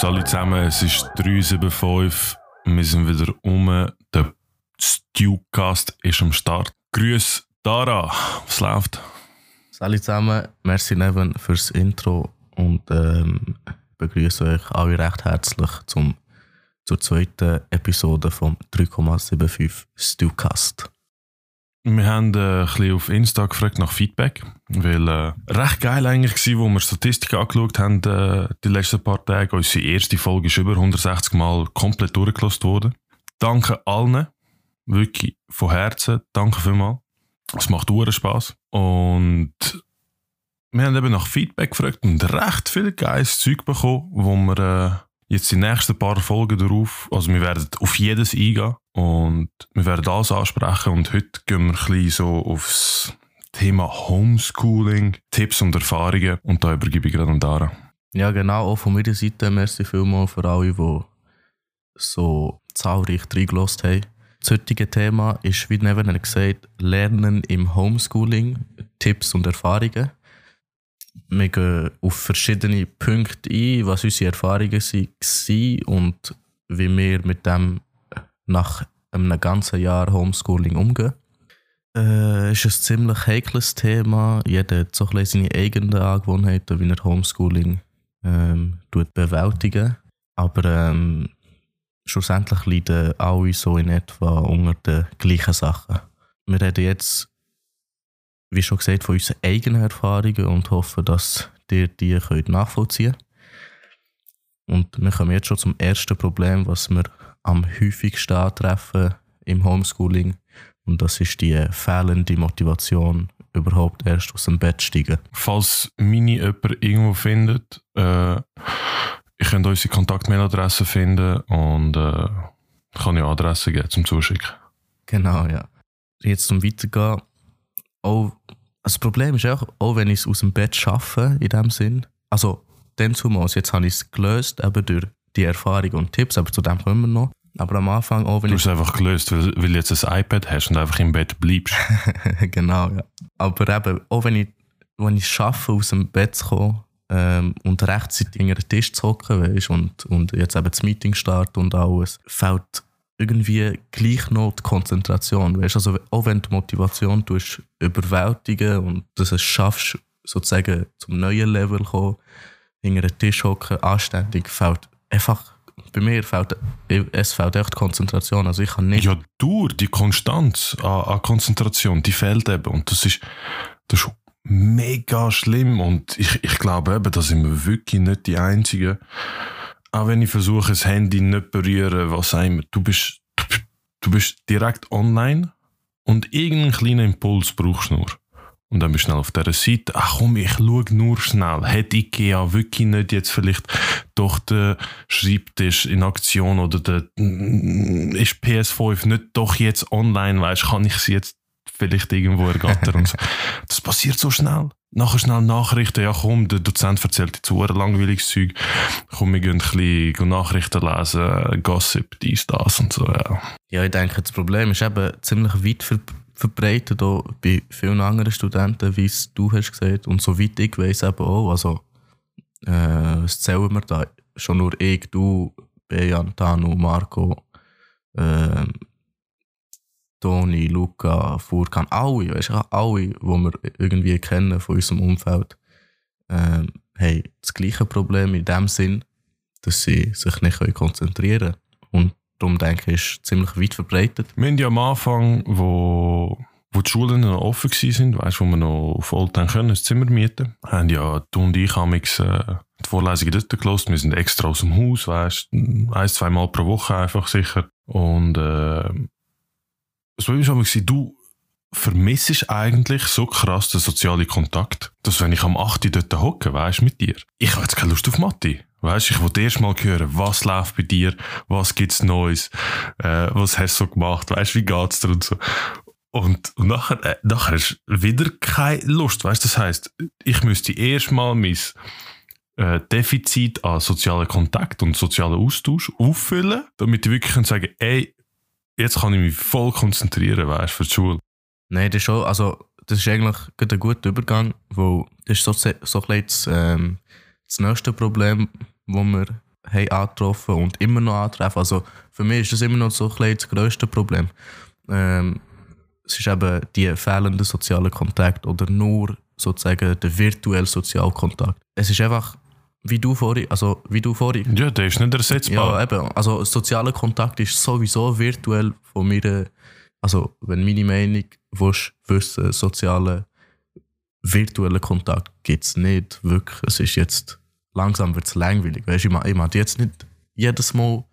Salut zusammen, es ist 375. Wir sind wieder um. Der Stewcast ist am Start. Grüß Dara, was läuft? Salut zusammen, merci Neven fürs Intro und ähm, begrüße euch alle recht herzlich zum, zur zweiten Episode vom 3,75 Stewcast. Wir haben äh, ein bisschen auf Insta gefragt nach Feedback, weil äh, recht geil eigentlich war, wo wir Statistiken angeschaut haben äh, die letzten paar Tage. Unsere erste Folge ist über 160 Mal komplett durchgelost worden. Danke allen, wirklich von Herzen, danke vielmals. Es macht uren Spaß und wir haben eben nach Feedback gefragt und recht viel geiles Zeug bekommen, wo wir äh, jetzt die nächsten paar Folgen darauf, also wir werden auf jedes eingehen und wir werden alles ansprechen und heute gehen wir ein bisschen so aufs Thema Homeschooling, Tipps und Erfahrungen und da übergebe ich gerade an Dara. Ja genau, auch von meiner Seite merci vielmals für alle, die so zahlreich reingelost haben. Das heutige Thema ist, wie Neven gesagt, Lernen im Homeschooling, Tipps und Erfahrungen. Wir gehen auf verschiedene Punkte ein, was unsere Erfahrungen waren und wie wir mit dem nach einem ganzen Jahr Homeschooling umgehen. Äh, ist ein ziemlich heikles Thema. Jeder hat so ein seine eigenen Angewohnheiten, wie er Homeschooling ähm, bewältigen Aber ähm, schlussendlich leiden alle so in etwa unter den gleichen Sachen. Wir reden jetzt, wie schon gesagt, von unseren eigenen Erfahrungen und hoffen, dass ihr die könnt nachvollziehen könnt. Und wir kommen jetzt schon zum ersten Problem, was wir am häufigsten antreffen im Homeschooling. Und das ist die fehlende Motivation, überhaupt erst aus dem Bett zu steigen. Falls meine jemand irgendwo findet, äh, ich könnt unsere Kontaktmailadresse finden und äh, kann ja Adresse geben zum Zuschicken. Genau, ja. Jetzt zum Weitergehen. Auch, das Problem ist auch, auch wenn ich es aus dem Bett schaffe, in dem Sinn, also dann zumal, jetzt habe ich es gelöst, eben durch die Erfahrung und Tipps, aber zu dem kommen wir noch. Aber am Anfang auch, wenn Du hast es einfach gelöst, weil, weil du jetzt ein iPad hast und einfach im Bett bleibst. genau, ja. Aber eben, auch wenn ich, wenn ich es schaffe, aus dem Bett zu kommen ähm, und rechtzeitig an den Tisch zu hocken, weißt, und, und jetzt eben das Meeting startet und alles, fällt irgendwie gleich noch die Konzentration. Weißt? Also, auch wenn du die Motivation tust, überwältigen und dass es schaffst, sozusagen zum neuen Level zu kommen, hinter den Tisch hocken, anständig, fällt einfach bei mir fällt es fällt echt Konzentration. Also ich kann nicht. Ja, durch die Konstanz an, an, Konzentration, die fehlt eben. Und das ist, das ist mega schlimm. Und ich, ich glaube eben, da sind wir wirklich nicht die Einzigen. Auch wenn ich versuche, das Handy nicht berühren, was immer, du bist, du, du bist direkt online und irgendeinen kleinen Impuls brauchst du nur. Und dann bist du schnell auf dieser Seite. Ach komm, ich schaue nur schnell. Hat IKEA wirklich nicht jetzt vielleicht doch den Schreibtisch in Aktion oder der, ist PS5 nicht doch jetzt online, weißt kann ich sie jetzt vielleicht irgendwo ergattern und so. Das passiert so schnell. Nachher schnell Nachrichten, ja komm, der Dozent erzählt jetzt ein langweiliges Zeug. Komm, wir gehen ein bisschen Nachrichten lesen, Gossip, dies, das und so, ja. Ja, ich denke, das Problem ist eben ziemlich weit verbreitet verbreitet, auch bei vielen anderen Studenten, wie es du hast gesagt. Und soweit ich weiß eben auch, also äh, was zählen wir da? Schon nur ich, du, Bejan, Tanu, Marco, äh, Toni, Luca, Furkan, alle, weißt du, alle, die wir irgendwie kennen von unserem Umfeld, äh, haben das gleiche Problem in dem Sinn, dass sie sich nicht konzentrieren können. Und Darum denke ich, ist ziemlich weit verbreitet. Wir haben ja am Anfang, wo, wo die Schulen noch offen waren, weißt, wo wir noch voll können, ein Zimmer mieten, haben ja du und ich haben äh, die Vorlesungen dort gelassen. Wir sind extra aus dem Haus, weißt, ein, zwei Mal pro Woche einfach sicher. Und äh, so war es du vermissest eigentlich so krass den sozialen Kontakt, dass wenn ich am 8. dort hocke, weißt mit dir, ich habe jetzt keine Lust auf Mathe. Weißt, ich wollte erst mal hören, was läuft bei dir, was gibt's Neues, äh, was hast du so gemacht, weißt, wie geht's dir und so. Und, und nachher, äh, nachher ist wieder keine Lust, weißt, das heißt, ich müsste erst mal mein äh, Defizit an sozialen Kontakt und sozialen Austausch auffüllen, damit ich wirklich sagen kann, ey, jetzt kann ich mich voll konzentrieren, weißt für die Schule. Nein, das ist schon, also das ist eigentlich ein guter Übergang, weil das ist so, so ein das, ähm, das nächste Problem, das wir haben angetroffen und immer noch antreffen. Also für mich ist das immer noch so ein das grösste Problem. Ähm, es ist eben die fehlende soziale Kontakt oder nur sozusagen der virtuelle soziale Kontakt. Es ist einfach, wie du vorhin, also wie du vorhin. Ja, der ist nicht ersetzbar. Ja, eben. Also sozialer Kontakt ist sowieso virtuell von mir. Also wenn meine Meinung willst, wissen, soziale virtuellen Kontakt gibt es nicht wirklich. Es ist jetzt langsam wird es langweilig. Weißt, ich, ich mag jetzt nicht jedes Mal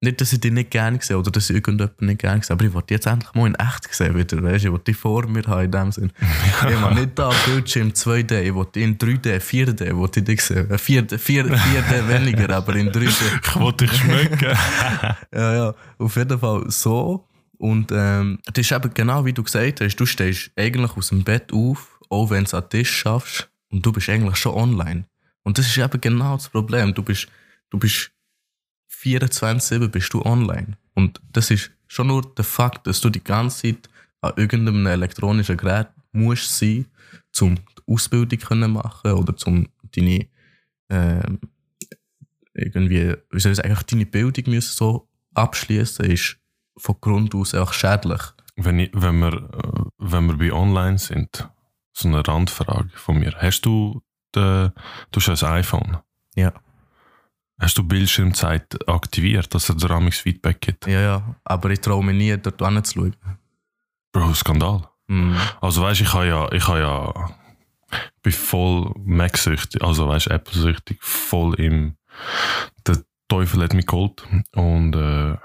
nicht, dass ich dich nicht gerne sehe oder dass ich irgendjemanden nicht gerne sehe, aber ich wollte jetzt endlich mal in echt sehen wieder, weißt? Ich wollte dich vor mir haben in dem Sinn. Ich will nicht da Bildschirm 2D, ich wollte in 3D, 4D, wollte ich dich sehen. 4D, 4D, 4D weniger, aber in 3D. Ich wollte dich schmecken. ja, ja, auf jeden Fall so. Und ähm, das ist eben genau wie du gesagt hast, du stehst eigentlich aus dem Bett auf, auch wenn du es an Tisch schaffst, und du bist eigentlich schon online. Und das ist eben genau das Problem. Du bist, du bist 24-7 bist du online. Und das ist schon nur der Fakt, dass du die ganze Zeit an irgendeinem elektronischen Gerät musst sein, um die Ausbildung können machen oder um deine äh, irgendwie, wie soll ich sagen, deine Bildung müssen so abschließen, ist von Grund aus auch schädlich. Wenn, ich, wenn, wir, wenn wir bei online sind, so eine Randfrage von mir. Hast du, den, du hast ein iPhone? Ja. Hast du Bildschirmzeit aktiviert, dass er dir amigs Feedback gibt? Ja, ja, aber ich traue mir nie, dort hinzuschauen. Bro, Skandal. Mhm. Also weißt, ich habe ja, ich habe ja, bin voll Mac-süchtig, also weißt, Apple-süchtig, voll im, der Teufel hat mich geholt und äh,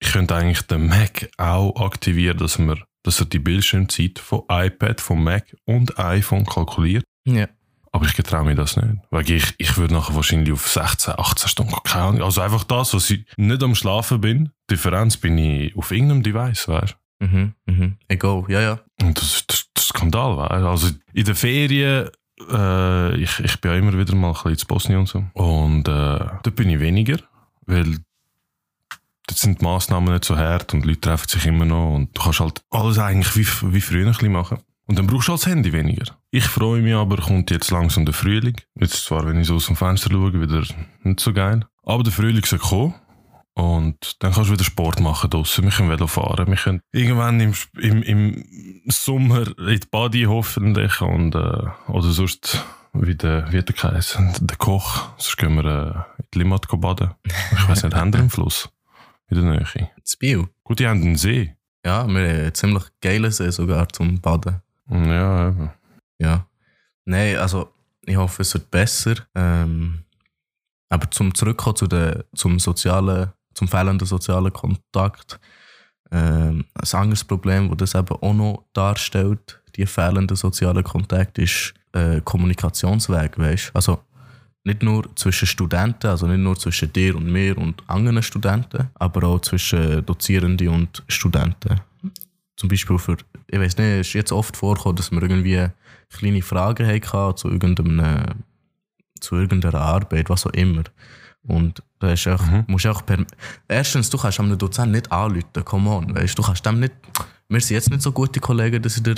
ich könnte eigentlich den Mac auch aktivieren, dass man, dass er die Bildschirmzeit von iPad, von Mac und iPhone kalkuliert. Ja. Aber ich getraue mir das nicht. Weil ich, ich würde nachher wahrscheinlich auf 16, 18 Stunden, keine. Also einfach das, was ich nicht am Schlafen bin, Differenz bin ich auf irgendeinem Device, weißt du? Mhm, mhm. Egal, ja, ja. Und das ist das Skandal, weißt Also in den Ferien, äh, ich, ich bin ja immer wieder mal ein bisschen in Bosnien und so. Und äh, dort bin ich weniger, weil dort sind die Massnahmen nicht so hart und Leute treffen sich immer noch und du kannst halt alles eigentlich wie, wie früher ein bisschen machen. Und dann brauchst du halt das Handy weniger. Ich freue mich aber, kommt jetzt langsam der Frühling. Jetzt zwar, wenn ich so aus dem Fenster schaue, wieder nicht so geil. Aber der Frühling soll kommen. Und dann kannst du wieder Sport machen draussen. Wir können Velo fahren. Wir können irgendwann im, im, im Sommer in die Body hoffentlich. Und, äh, oder sonst, wie der, wie der Kreis, der Koch. Sonst gehen wir äh, in die Limmat baden. Ich weiß nicht, haben wir einen Fluss? In der Nähe? Das Bio. Gut, die haben einen See. Ja, wir haben einen ziemlich geilen See sogar zum Baden. Ja, eben. Ja. Nein, also ich hoffe, es wird besser. Ähm, aber zum Zurückkommen zu der, zum sozialen, zum fehlenden sozialen Kontakt, ähm, ein anderes Problem, das das eben auch noch darstellt, die fehlende soziale Kontakt, ist äh, Kommunikationsweg, weißt? Also nicht nur zwischen Studenten, also nicht nur zwischen dir und mir und anderen Studenten, aber auch zwischen Dozierenden und Studenten zum Beispiel für, ich weiß nicht, es ist jetzt oft vorgekommen, dass wir irgendwie kleine Fragen hatten zu irgendeinem, zu irgendeiner Arbeit, was auch immer. Und da ist auch, mhm. musst auch per, erstens, du kannst einem Dozent nicht anrufen, come on, weißt du, kannst dem nicht, wir sind jetzt nicht so gute Kollegen, dass ich dir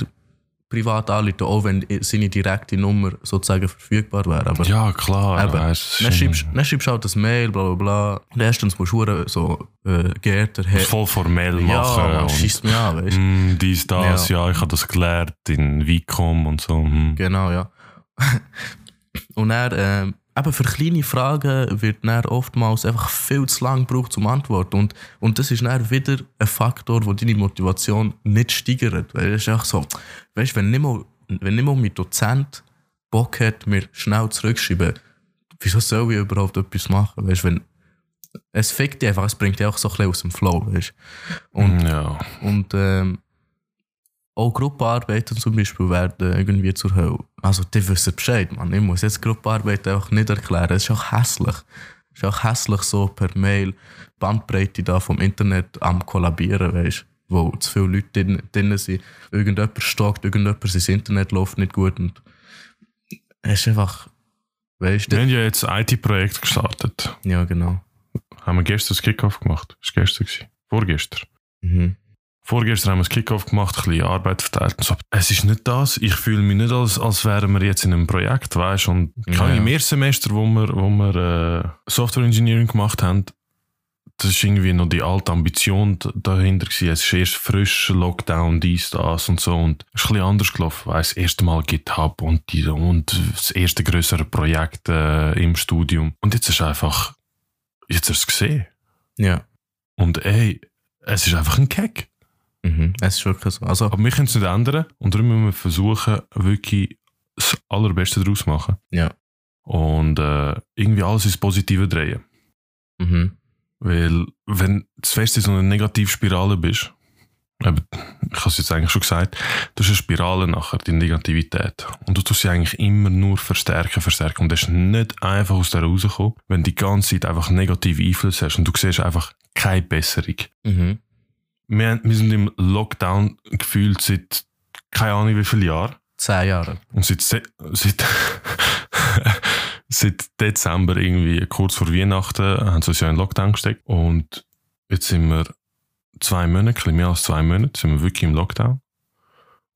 privat anrufen, auch wenn seine direkte Nummer sozusagen verfügbar wäre. Aber ja, klar. Eben, weißt, dann, schreibst, dann schreibst du halt das Mail, bla bla bla. Und erstens musst du so äh, geehrter Herr... Voll formell machen. Ja, schießt mich an, weißt du. Mm, dies, das, ja. ja. ich habe das gelernt in Vicom und so. Mm. Genau, ja. und er... Äh, eben für kleine Fragen wird dann oftmals einfach viel zu lang gebraucht zum Antworten. Und, und das ist dann wieder ein Faktor, der deine Motivation nicht steigert. Weil es ist einfach so, weißt, wenn nicht mal, wenn nicht mal mein Dozent Bock hat, mir schnell zurückschreiben, wieso soll ich überhaupt etwas machen? Weißt, wenn, es fickt dich einfach, es bringt dich auch so ein bisschen aus dem Flow. Weißt? Und, ja. und ähm, auch Gruppenarbeiten zum Beispiel werden irgendwie zur Hölle. Also, die wissen Bescheid, man. Ich muss jetzt Gruppenarbeiten einfach nicht erklären. Es ist auch hässlich. Es ist auch hässlich so per Mail Bandbreite da vom Internet am kollabieren, weißt wo zu viele Leute drin, drin sind. Irgendjemand stockt, irgendjemand sein Internet läuft nicht gut und es ist einfach, Weißt Wir haben ja jetzt ein IT-Projekt gestartet. Ja, genau. Haben wir gestern das Kickoff gemacht? Das war gestern. Gewesen. Vorgestern. Mhm. Vorgestern haben wir das Kickoff gemacht, ein bisschen Arbeit verteilt und so. Es ist nicht das. Ich fühle mich nicht, als, als wären wir jetzt in einem Projekt, weißt du. Und Ja, ja, im ersten Semester, wo wir, wo wir äh, Software Engineering gemacht haben, das ist irgendwie noch die alte Ambition dahinter gewesen. Es ist erst frisch, Lockdown, dies, das und so. Und es ist ein bisschen anders gelaufen, weißt Das erste Mal GitHub und, die, und das erste größere Projekt äh, im Studium. Und jetzt ist einfach, jetzt hast du es gesehen. Ja. Und ey, es ist einfach ein Gag. Mhm. Es ist wirklich so. Also, Aber wir können es nicht ändern und darum müssen wir versuchen, wirklich das Allerbeste daraus zu machen. ja. Und äh, irgendwie alles ins Positive drehen. Mhm. Weil, wenn du fest in so einer Negativspirale bist, eben, ich habe es jetzt eigentlich schon gesagt, du hast eine Spirale nachher, die Negativität. Und du tust sie eigentlich immer nur verstärken, verstärken. Und das ist nicht einfach aus der rausgekommen, wenn du die ganze Zeit einfach negative Einflüsse hast und du siehst einfach keine Besserung. Mhm. Wir, wir sind im Lockdown gefühlt seit keine Ahnung wie viele Jahren. Zehn Jahre. Und seit, Se- seit, seit Dezember, irgendwie kurz vor Weihnachten, haben sie uns ja in den Lockdown gesteckt. Und jetzt sind wir zwei Monate, ein bisschen mehr als zwei Monate, sind wir wirklich im Lockdown.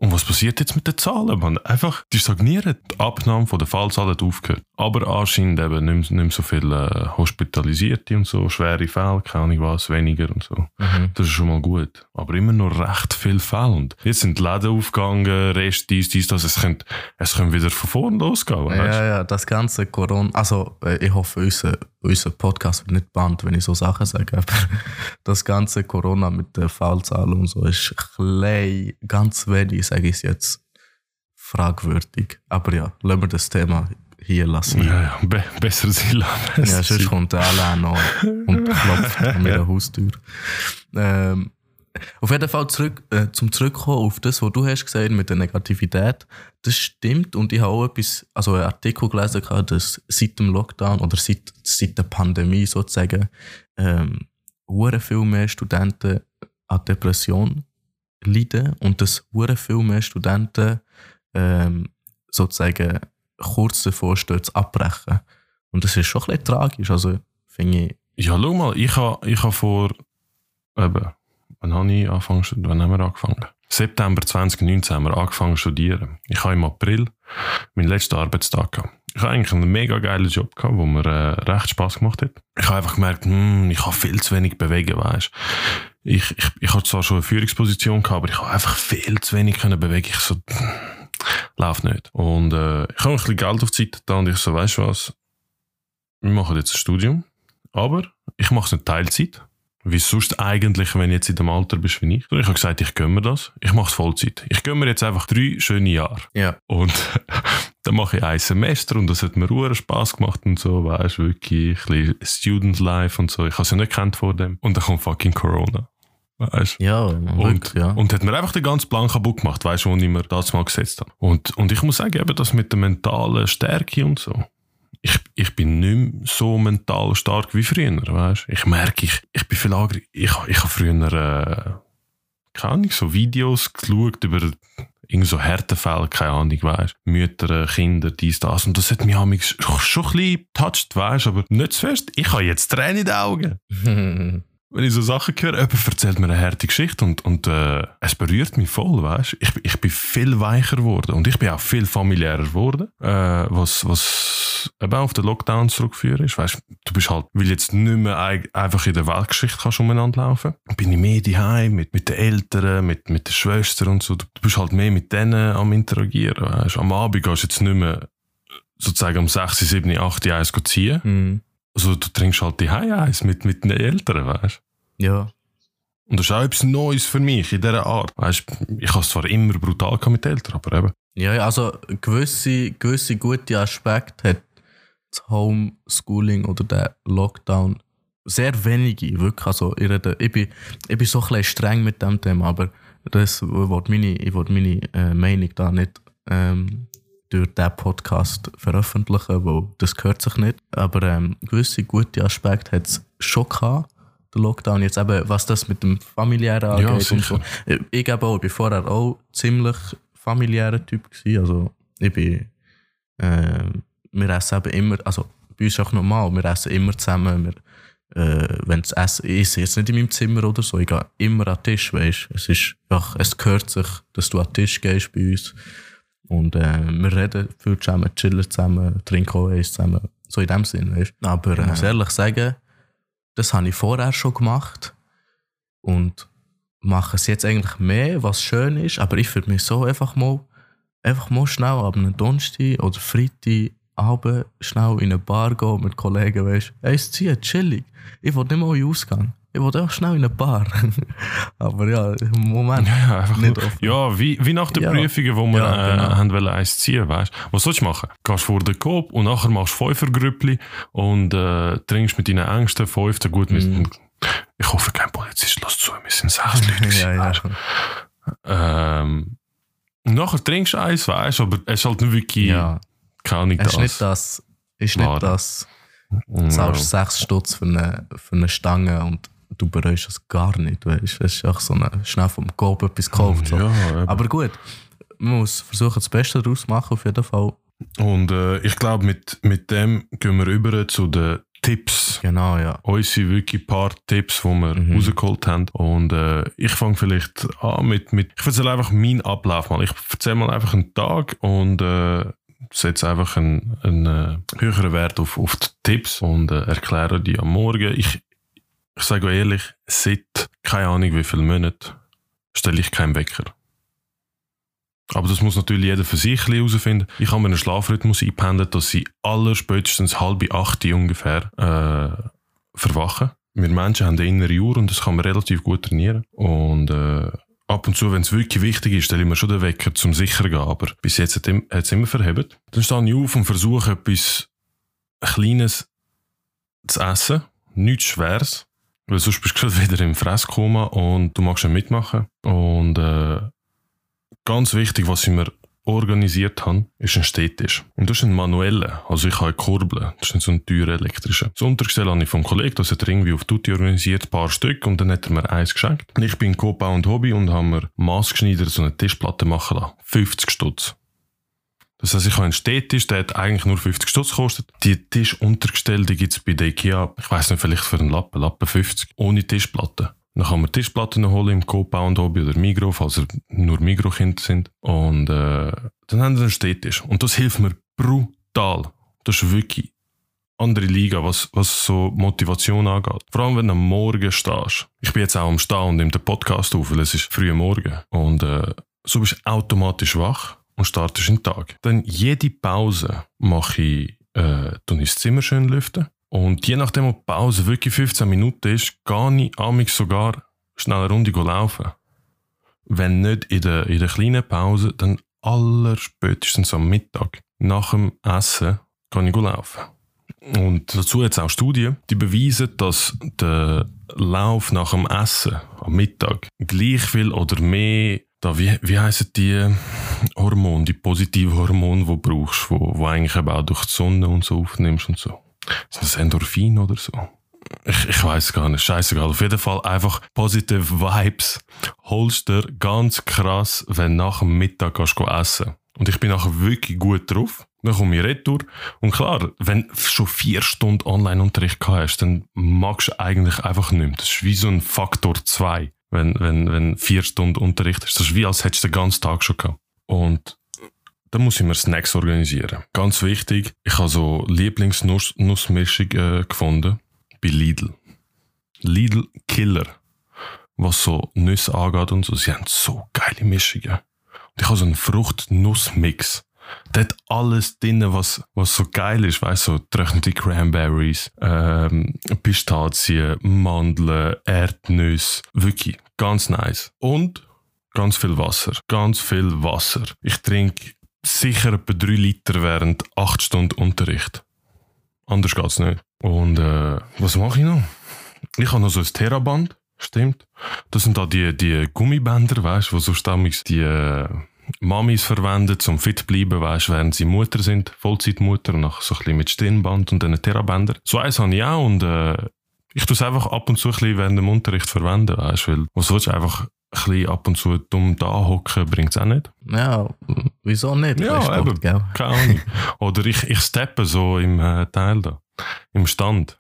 Und was passiert jetzt mit den Zahlen? Man? Einfach, die stagnieren. Die Abnahme von der Fallzahlen hat aufgehört. Aber anscheinend eben nicht, mehr- so viele äh, Hospitalisierte und so, schwere Fälle, keine Ahnung was, weniger und so. Mhm. Das ist schon mal gut. Aber immer noch recht viel Fälle. Und jetzt sind die Läden aufgegangen, Rest, dies, dies, das. Es könnte, es könnte wieder von vorn losgehen. weißt? Ja, ja, das ganze Corona. Also, äh, ich hoffe, unser, unser Podcast wird nicht bannt, wenn ich so Sachen sage. Aber das ganze Corona mit den Fallzahlen und so ist klein, ganz wenig, sage ich es jetzt, fragwürdig. Aber ja, lassen wir das Thema hier lassen. Ja, ja, be besser lassen. Ja, sonst kommt der Alain noch und klopft an meiner Haustür. Ähm, auf jeden Fall zurück, äh, zum Zurückkommen auf das, was du hast gesagt mit der Negativität. Das stimmt und ich habe auch etwas, also einen Artikel gelesen, dass seit dem Lockdown oder seit, seit der Pandemie sozusagen ähm, viel mehr Studenten an Depression leiden und dass hure viel Studenten ähm, sozusagen kurz davor stehen zu abbrechen. Und das ist schon ein bisschen tragisch. Also, finde ich. Ja, schau mal, ich habe ich ha vor, eben, wann habe ich angefangen, wann haben wir angefangen? September 2019 haben wir angefangen zu studieren. Ich habe im April meinen letzten Arbeitstag gehabt. Ich habe eigentlich einen mega geilen Job gehabt, wo mir äh, recht Spaß gemacht hat. Ich habe einfach gemerkt, hm, ich habe viel zu wenig bewegen, weißt ich, ich, ich hatte zwar schon eine Führungsposition gehabt, aber ich habe einfach viel zu wenig können bewegen. Ich so, läuft nicht. Und äh, ich habe ein bisschen Geld auf die Seite da und ich so, weißt du was, wir machen jetzt ein Studium, aber ich mache es nicht Teilzeit. Wie sonst eigentlich, wenn du jetzt in dem Alter bist wie ich. Ich habe gesagt, ich gönne mir das. Ich mache es Vollzeit. Ich gönne mir jetzt einfach drei schöne Jahre. Ja. Und dann mache ich ein Semester und das hat mir ruhe Spaß gemacht und so, weißt du, wirklich ein bisschen Student Life und so. Ich habe es ja nicht gekannt vor dem. Und dann kommt fucking Corona. Weißt? Ja, Und, ja. und hat mir einfach den ganzen Plan kaputt gemacht, weißt du, wo ich mir das mal gesetzt habe. Und, und ich muss sagen, eben das mit der mentalen Stärke und so. Ich, ich bin nicht mehr so mental stark wie früher, weißt. Ich merke, ich, ich bin viel agri Ich, ich habe früher, äh, keine Ahnung, so Videos geschaut über irgend so Härtefälle, keine Ahnung, weißt. Mütter, Kinder, dies, das. Und das hat mich amigs schon, schon ein bisschen getoucht, weißt du, aber nicht zu fest. Ich habe jetzt Tränen in den Augen wenn ich so Sachen höre, jemand erzählt mir eine harte Geschichte und, und äh, es berührt mich voll, weißt Ich, ich bin viel weicher geworden und ich bin auch viel familiärer geworden, äh, was, was eben auf den Lockdown zurückführen ist, weißt Du bist halt, weil jetzt nicht mehr eig- einfach in der Weltgeschichte kannst umeinander laufen, bin ich mehr daheim mit, mit den Eltern, mit, mit den Schwestern und so. Du bist halt mehr mit denen am interagieren, weißt Am Abend gehst du jetzt nicht mehr sozusagen um 6, 7, 8, 1 ziehen. Mhm. Also du trinkst halt die eins mit, mit den Eltern, weißt Ja. Und das ist auch etwas Neues für mich in dieser Art. Weißt, ich habe es zwar immer brutal mit den Eltern, aber eben. Ja, also gewisse, gewisse gute Aspekte hat das Homeschooling oder der Lockdown sehr wenige, wirklich. Also ich, rede, ich, bin, ich bin so ein streng mit dem Thema, aber das, ich will meine, ich will meine äh, Meinung da nicht ähm, durch diesen Podcast veröffentlichen, weil das gehört sich nicht. Aber ähm, gewisse gute Aspekte hat es schon gehabt, der Lockdown. Jetzt eben, was das mit dem familiären Ja, angeht und sicher. so. Ich, ich eben auch, ich bin vorher auch ziemlich familiärer Typ gewesen. Also ich bin, äh, wir essen eben immer, also bei uns ist auch normal, wir essen immer zusammen. Wir, äh, wenn das Essen ist, jetzt nicht in meinem Zimmer oder so, ich gehe immer an den Tisch, weißt Es ist, ach, es gehört sich, dass du an den Tisch gehst bei uns. Und äh, wir reden viel zusammen, chillen zusammen, trinken eins zusammen. So in dem Sinn, weißt Aber ich muss ehrlich sagen, das habe ich vorher schon gemacht. Und mache es jetzt eigentlich mehr, was schön ist. Aber ich würde mich so einfach mal, einfach mal schnell ab einem Donnerstag oder Freitag Abend schnell in eine Bar gehen mit Kollegen, weißt du, eins ziehen, chillig. Ich will nicht mal in Ausgang. Ich wollte auch schnell in eine Bar. Aber ja, im Moment Ja, einfach nicht offen. ja wie, wie nach den Ja. Prüfungen, wo wir Ja, genau. äh, haben wollen eins ziehen, weißt Was sollst du machen? Gehst vor den Coop und nachher machst du Fünfergrüppli und äh, trinkst mit deinen Ängsten Fünften. Gut, sind, ich hoffe, kein Polizist lässt zu, wir sind sechs Leute. ja, ja. Ähm, nachher trinkst du eins, weißt du, aber es ist halt nicht wirklich, ja. keine Ahnung, Es ist das. nicht das, ist nicht das. Du zahlst sechs Stutz für eine, für eine Stange und du bereust es gar nicht, weißt du. Es ist auch so eine, schnell vom Coop etwas gekauft. So. Ja. Aber gut, man muss versuchen, das Beste daraus zu machen, auf jeden Fall. Und äh, ich glaube, mit, mit dem gehen wir über zu den Tipps. Genau, ja. Unsere wirklich paar Tipps, die wir Mhm. rausgeholt haben. Und äh, ich fange vielleicht an mit, mit ich erzähle einfach meinen Ablauf mal. Ich erzähle mal einfach einen Tag und äh, setze einfach einen, einen äh, höheren Wert auf, auf die Tipps und äh, erkläre die am Morgen. Ich, ich sage euch ehrlich, seit keine Ahnung wie viele Monaten stelle ich keinen Wecker. Aber das muss natürlich jeder für sich herausfinden. Ich habe mir einen Schlafrhythmus eingependelt, dass sie aller spätestens halb acht ungefähr äh, verwachen. Wir Menschen haben eine innere Uhr und das kann man relativ gut trainieren. Und äh, ab und zu, wenn es wirklich wichtig ist, stelle ich mir schon den Wecker zum sicher gehen. Aber bis jetzt hat es immer verhebt. Dann stehe ich auf und versuche etwas Kleines zu essen. Nichts Schweres. Weil sonst bist du gerade wieder im Fresskoma und du magst nicht mitmachen. Und äh, ganz wichtig, was ich mir organisiert habe, ist ein Städtisch. Und das ist ein manueller. Also ich habe eine Kurbel. Das ist nicht so ein teurer elektrischer. Das Untergestell habe ich vom Kollegen, das hat er irgendwie auf Tutti organisiert, ein paar Stück. Und dann hat er mir eins geschenkt. Ich bin Co-Bau und Hobby und habe mir maßgeschneidert so eine Tischplatte machen lassen. 50 Stutz. Das heißt, ich habe einen Städtisch, der hat eigentlich nur 50 Stutz gekostet. Die Tischuntergestelle, die gibt es bei der Ikea, ich weiß nicht, vielleicht für einen Lappen, Lappen 50, ohne Tischplatte. Dann kann man Tischplatten holen im Coop und Hobby oder Migro, falls er nur Migro-Kinder sind. Und äh, dann haben wir einen Städtisch. Und das hilft mir brutal. Das ist wirklich andere Liga, was, was so Motivation angeht. Vor allem, wenn du am Morgen stehst. Ich bin jetzt auch am Stehen und nehme den Podcast auf, weil es ist früh am Morgen. Und äh, so bist du automatisch wach und startest den Tag. Dann jede Pause mache ich, äh, tue ich das Zimmer schön lüften. Und je nachdem, ob die Pause wirklich 15 Minuten ist, gehe ich amig sogar schnell eine Runde laufen. Wenn nicht in der, in der kleinen Pause, dann allerspätestens am Mittag. Nach dem Essen kann ich laufen. Und dazu jetzt auch Studien, die beweisen, dass der Lauf nach dem Essen am Mittag gleich viel oder mehr, da, wie, wie heissen die Hormone, die positiven Hormone, die du brauchst, wo, wo eigentlich eben auch durch die Sonne und so aufnimmst und so. Ist das Endorphin oder so? Ich, ich weiß gar nicht, scheißegal. Auf jeden Fall einfach positive Vibes holst du dir ganz krass, wenn du nach dem Mittag gehst go essen. Und ich bin nachher wirklich gut drauf. Dann komme ich retour. Und klar, wenn du schon vier Stunden Online-Unterricht hast, dann magst du eigentlich einfach nicht mehr. Das ist wie so ein Faktor 2, wenn, wenn, wenn vier Stunden Unterricht hast. Das ist wie, als hättest du den ganzen Tag schon gehabt. Und dann muss ich mir Snacks organisieren. Ganz wichtig, ich habe so Lieblingsnussmischung äh, gefunden bei Lidl. Lidl Killer. Was so Nüsse angeht und so. Sie haben so geile Mischungen. Und ich habe so einen Frucht-Nuss-Mix. Hat alles drin, was, was so geil ist. Weißt du, so getrocknete Cranberries, ähm, Pistazien, Mandeln, Erdnüsse. Wirklich ganz nice. Und ganz viel Wasser. Ganz viel Wasser. Ich trinke sicher etwa 3 Liter während 8 Stunden Unterricht. Anders geht's nicht. Und äh, was mache ich noch? Ich habe noch so ein Theraband, stimmt. Das sind da die, die Gummibänder, weißt du, wo so stammig die äh, Mamis verwenden, zum fit zu bleiben, weißt während sie Mutter sind, Vollzeitmutter, und nachher so ein bisschen mit Stirnband und diesen Therabänder. So eins habe ich auch und äh, ich tue es einfach ab und zu ein bisschen während dem Unterricht verwenden, weißt weil was willst du einfach bisschen ab und zu dumm da hocken bringt es auch nicht. Ja, wieso nicht? Ja, Sport, eben. gell? Keine Ahnung. Oder ich, ich steppe so im äh, Teil da, im Stand.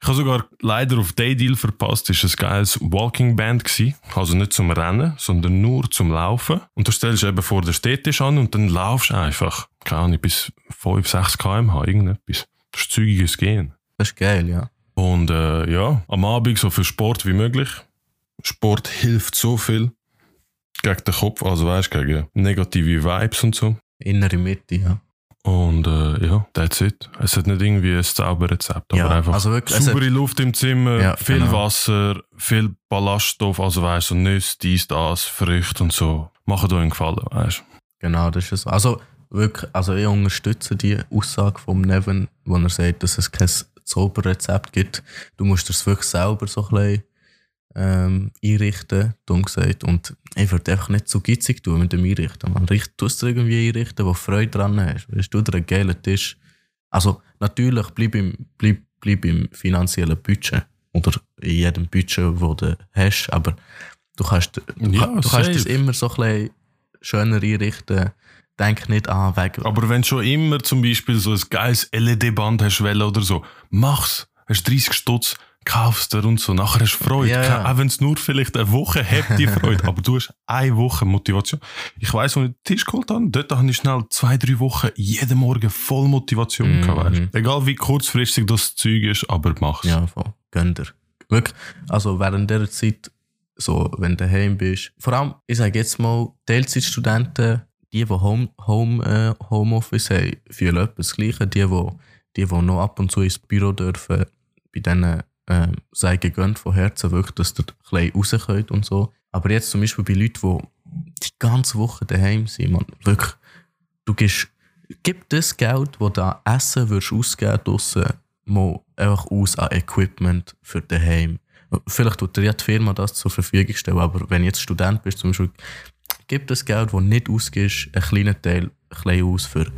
Ich habe sogar leider auf den Deal verpasst. Es war ein geiles Walking Band. Gewesen. Also nicht zum Rennen, sondern nur zum Laufen. Und du stellst eben vor der Städtisch an und dann laufst du einfach. Keine Ahnung, bis 5, 6 km/h, irgendetwas. Das ist zügiges Gehen. Das ist geil, ja. Und äh, ja, am Abend so viel Sport wie möglich. Sport hilft so viel gegen den Kopf, also weißt du, gegen negative Vibes und so. Innere Mitte, ja. Und äh, ja, that's it. Es hat nicht irgendwie ein Zauberrezept, Ja, aber einfach also wirklich, saubere Luft im Zimmer, Ja, viel genau. Wasser, viel Ballaststoff, also weißt du, so Nüsse, dies, das, Früchte und so. Machen euch einen Gefallen, weißt du. Genau, das ist es. Also wirklich, also ich unterstütze die Aussage vom Neven, wo er sagt, dass es kein Zauberrezept gibt. Du musst es wirklich selber so ein bisschen ähm, einrichten, dumm gesagt. Und ich würde einfach nicht so gitzig tun mit dem Einrichten. Man richt, tust du irgendwie einrichten, wo Freude dran hast. Weißt du, einen geilen Tisch. Also natürlich bleib im, bleib, bleib im finanziellen Budget. Oder in jedem Budget, wo du hast. Aber du kannst, du, Ja, du kannst das immer so ein bisschen schöner einrichten. Denk nicht an, wegen. Aber wenn du schon immer zum Beispiel so ein geiles LED-Band hast oder so, mach's. Hast 30 Stutz, kaufst dir und so. Nachher hast du Freude. Ja, ja. Auch wenn es nur vielleicht eine Woche hat, die Freude. aber du hast eine Woche Motivation. Ich weiss, als ich den Tisch geholt habe, dort habe ich schnell zwei, drei Wochen jeden Morgen voll Motivation Mhm. gehabt. Weißt. Egal wie kurzfristig das Zeug ist, aber mach's. Ja, voll. Gönn dir. Wirklich. Also während dieser Zeit, so, wenn du daheim bist, vor allem, ich sage jetzt mal, Teilzeitstudenten, die, die Home, Home, äh, Homeoffice haben, fühlen etwas Gleiche. Die, die, die, die noch ab und zu ins Büro dürfen, bei denen äh, sei gegönnt von Herzen wirklich, dass ihr ein bisschen raus könnt und so. Aber jetzt zum Beispiel bei Leuten, die die ganze Woche daheim sind, man, wirklich, du gibst, gib das Geld, das du an Essen würdest ausgeben draussen, mal einfach aus an Equipment für daheim. Vielleicht tut dir ja die Firma das zur Verfügung stellen, aber wenn du jetzt Student bist, zum Beispiel, gib das Geld, das du nicht ausgibst, einen kleinen Teil ein bisschen aus für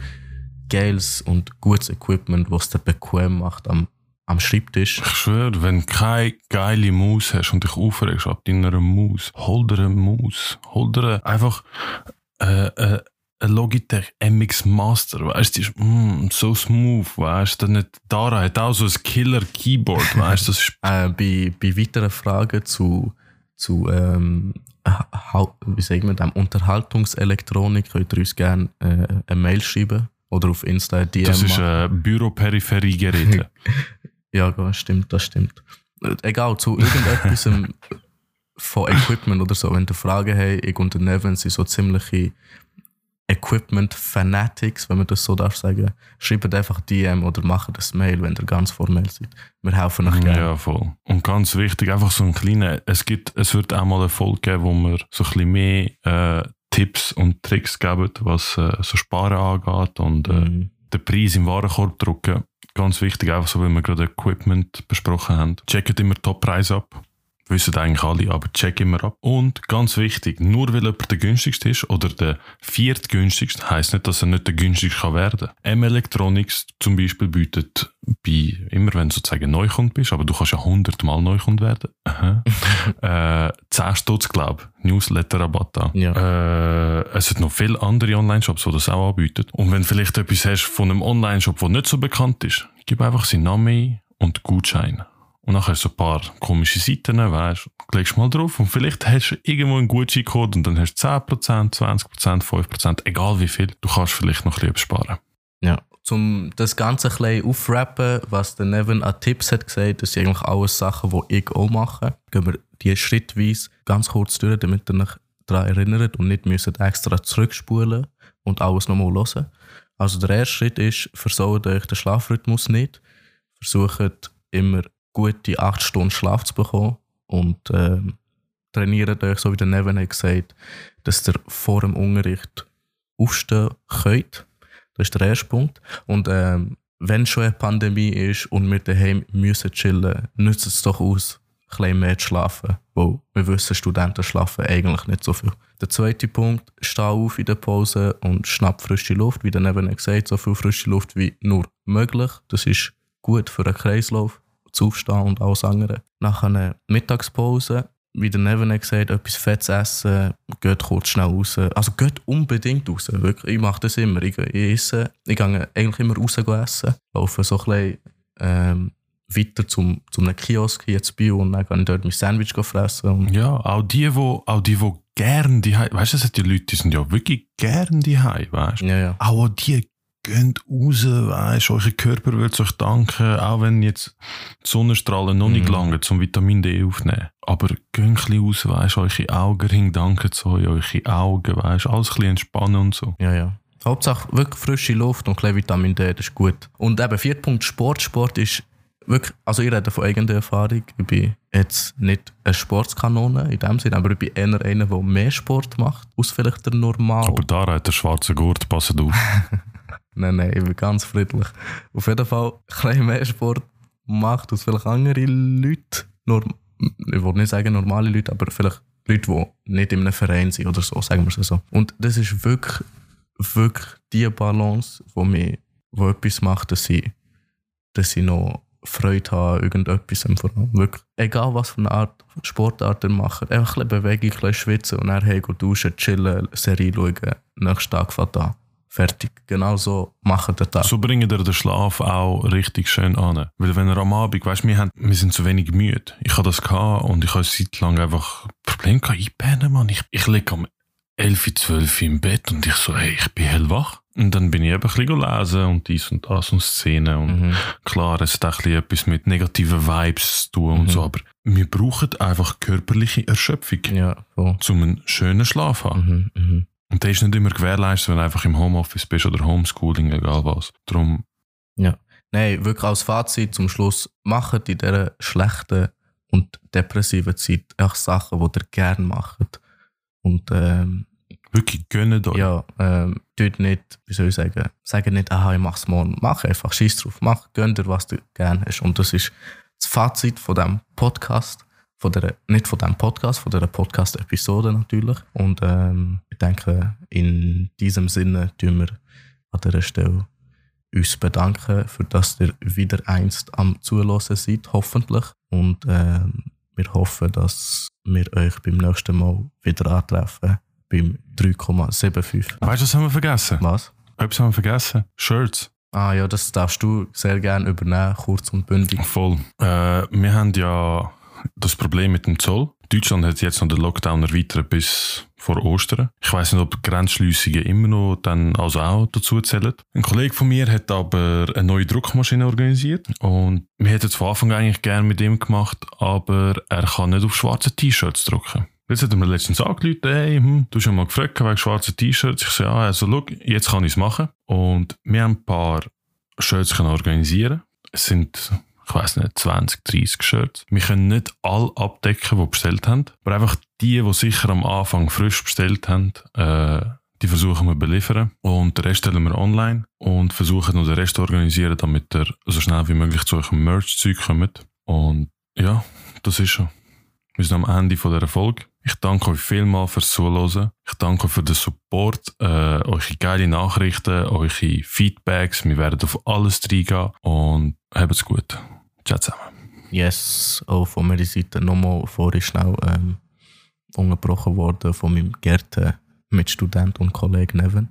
geiles und gutes Equipment, was dir bequem macht am, am Schreibtisch. Ich schwöre, wenn du keine geile Maus hast und dich aufregst ab deiner Maus, hol dir eine Maus. Hol dir einfach äh, äh, eine Logitech MX Master, weißt du, mm, so smooth, weißt du, nicht Dara hat auch so ein Killer Keyboard, weißt du, Äh, bei, bei weiteren Fragen zu, zu ähm, wie sagen wir dem, Unterhaltungselektronik könnt ihr uns gerne äh, eine Mail schreiben oder auf Insta DM Das ist äh, Büroperipheriegeräte. Ja, das stimmt, das stimmt. Egal, zu irgendetwas von Equipment oder so, wenn ihr Fragen habt, ich und der Neven sind so ziemliche Equipment-Fanatics, wenn man das so darf sagen. Schreibt einfach DM oder macht das Mail, wenn ihr ganz formell seid. Wir helfen euch gerne. Ja, voll. Und ganz wichtig, einfach so ein kleiner, es gibt, es wird auch mal eine Folge geben, wo wir so ein bisschen mehr äh, Tipps und Tricks geben, was äh, so Sparen angeht und äh, Mhm. den Preis im Warenkorb drucken. Ganz wichtig, einfach so, weil wir gerade Equipment besprochen haben. Checkt immer Toppreis ab. Wissen eigentlich alle, aber check immer ab. Und ganz wichtig, nur weil jemand der günstigste ist oder der viertgünstigste, heisst nicht, dass er nicht der günstigste kann werden. M Electronics zum Beispiel bietet bei, immer wenn du sozusagen Neukund bist, aber du kannst ja 100 Mal Neukund werden, äh, 10 Stutz, glaube ich, Newsletter-Rabatt an. Ja. Äh, es hat noch viele andere Online-Shops, die das auch anbieten. Und wenn du vielleicht etwas hast von einem Online-Shop, der nicht so bekannt ist, gib einfach seinen Namen ein und Gutschein. Und dann hast du ein paar komische Seiten, weißt du, klickst mal drauf und vielleicht hast du irgendwo einen Gutscheincode und dann hast du 10%, 20%, 5%, egal wie viel. Du kannst vielleicht noch bisschen sparen. Ja. Um das Ganze ein bisschen aufrappen, was der Nevin an Tipps hat gesagt, das sind eigentlich alles Sachen, die ich auch mache. Gehen wir die schrittweise ganz kurz durch, damit ihr euch daran erinnert und nicht müsst extra zurückspulen und alles nochmal hören. Also der erste Schritt ist, versaut euch den Schlafrhythmus nicht. Versucht immer gute 8 Stunden Schlaf zu bekommen und ähm, trainiert euch, so wie der Nevin hat gesagt, dass ihr vor dem Unterricht aufstehen könnt. Das ist der erste Punkt. Und ähm, wenn schon eine Pandemie ist und wir daheim müssen chillen, nützt es doch aus, ein bisschen mehr zu schlafen. Weil wir wissen, Studenten schlafen eigentlich nicht so viel. Der zweite Punkt, steh auf in der Pause und schnapp frische Luft. Wie der Neben hat gesagt, so viel frische Luft wie nur möglich. Das ist gut für den Kreislauf, zu aufstehen und alles andere. Nach einer Mittagspause wie der Neven gesagt, etwas Fettes essen, geht kurz schnell raus. Also geht unbedingt raus, wirklich. Ich mache das immer. Ich, ich esse, ich gehe eigentlich immer raus essen, laufe so ein bisschen ähm, weiter zum, zum einem Kiosk hier zu Bio und dann kann ich dort mein Sandwich fressen. Ja, auch die, wo, auch die, wo gern die weißt du, die Leute, die sind ja wirklich gern die weißt du. ja, ja. Auch die gehen raus, du, euer Körper wird euch danken, auch wenn jetzt die Sonnenstrahlen noch nicht Mhm. langen, zum Vitamin D aufnehmen. Aber geht ein bisschen raus, du, eure Augenringe danken zu euch, eure Augen, du, alles ein bisschen entspannen und so. Ja, ja. Hauptsache wirklich frische Luft und ein Vitamin D, das ist gut. Und eben, vierter Punkt Sport. Sport ist wirklich, also ich rede von eigener Erfahrung. Ich bin jetzt nicht eine Sportskanone in dem Sinne, aber ich bin eher einer, der mehr Sport macht, aus vielleicht der normal. Aber da hat der schwarze Gurt, passt auf. Nein, nein, ich bin ganz friedlich. Auf jeden Fall ein bisschen mehr Sport macht als vielleicht andere Leute. Nur, ich will nicht sagen normale Leute, aber vielleicht Leute, die nicht in einem Verein sind oder so, sagen wir es so. Und das ist wirklich, wirklich die Balance, wo mir wo etwas macht, dass ich, dass ich noch Freude habe irgendetwas. Vor allem. Wirklich. Egal was für eine Art Sportart ihr macht, einfach ein bisschen Bewegung, ein bisschen schwitzen und dann hey, duschen, chillen, Serie schauen, nächsten Tag fährt an. Fertig. Genau so machen der Tag. So bringen ihr den Schlaf auch richtig schön an. Weil wenn er am Abend, weißt wir, haben- wir sind zu wenig müde. Ich hatte das gehabt und ich habe seit lang einfach Problem gehabt, ich penne, Mann. Ich, ich liege am 11, 12 im Bett und ich so, hey, ich bin hellwach. Und dann bin ich eben ein bisschen lesen und dies und das und Szenen und Mhm. klar, es hat auch etwas mit negativen Vibes zu tun und Mhm. so, aber wir brauchen einfach körperliche Erschöpfung, Ja, voll. um einen schönen Schlaf zu haben. Mhm, mhm. Und der ist nicht immer gewährleistet, wenn du einfach im Homeoffice bist oder Homeschooling, egal was. Darum, Nein, wirklich als Fazit zum Schluss, macht in dieser schlechten und depressiven Zeit auch Sachen, die ihr gerne macht. Und ähm, wirklich gönnt euch. ja, ähm, tut nicht, wie soll ich sagen, sagen nicht, aha, ich mach's morgen. Mach einfach, schieß drauf, mach, gönn dir, was du gerne hast. Und das ist das Fazit von diesem Podcast. Von der, nicht von diesem Podcast, von dieser Podcast-Episode natürlich. Und ähm, ich denke, in diesem Sinne tun wir an dieser Stelle uns bedanken, für dass ihr wieder einst am Zuhören seid, hoffentlich. Und ähm, wir hoffen, dass wir euch beim nächsten Mal wieder antreffen, beim 3,75. Weißt du, was haben wir vergessen? Was? Etwas haben wir vergessen? Shirts. Ah ja, das darfst du sehr gerne übernehmen, kurz und bündig. Voll. Äh, wir haben ja das Problem mit dem Zoll. Deutschland hat jetzt noch den Lockdown erweitert bis vor Ostern. Ich weiß nicht, ob Grenzschliessungen immer noch dann also auch dazu zählen. Ein Kollege von mir hat aber eine neue Druckmaschine organisiert und wir hätten es von Anfang an eigentlich gerne mit ihm gemacht, aber er kann nicht auf schwarze T-Shirts drucken. Jetzt hat er mir letztens angerufen, hey, hm, du hast ja mal gefragt wegen schwarzen T-Shirts. Ich so, ja, also schau, jetzt kann ich es machen. Und wir haben ein paar Shirts organisieren. Es sind, ich weiß nicht, 20, 30 Shirts. Wir können nicht alle abdecken, die bestellt haben. Aber einfach die, die sicher am Anfang frisch bestellt haben, äh, die versuchen wir beliefern. Und den Rest stellen wir online und versuchen noch den Rest zu organisieren, damit er so schnell wie möglich zu eurem Merch-Zeug kommt. Und ja, das ist schon. Wir sind am Ende von dieser Folge. Ich danke euch vielmals fürs Zuhören. Ich danke euch für den Support, äh, eure geile Nachrichten, eure Feedbacks. Wir werden auf alles reingehen und habt's gut. Ciao zusammen. Yes, auch von meiner Seite nochmal vorhin schnell ähm, unterbrochen worden von meinem Gärten Mitstudent und Kollege Neven.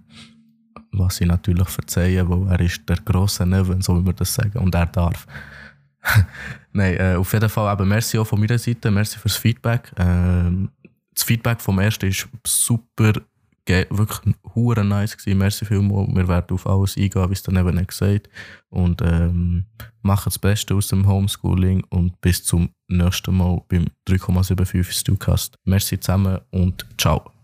Was ich natürlich verzeihe, weil er ist der grosse Neven, so wie wir das sagen, und er darf. Nein, äh, auf jeden Fall eben merci auch von meiner Seite, merci fürs Feedback. Ähm, das Feedback vom ersten ist super, wirklich hure nice gewesen. Merci vielmals. Wir werden auf alles eingehen, wie es dann eben nicht gesagt. Und ähm, machen das Beste aus dem Homeschooling und bis zum nächsten Mal beim 3,75 Stucast. Merci zusammen und ciao.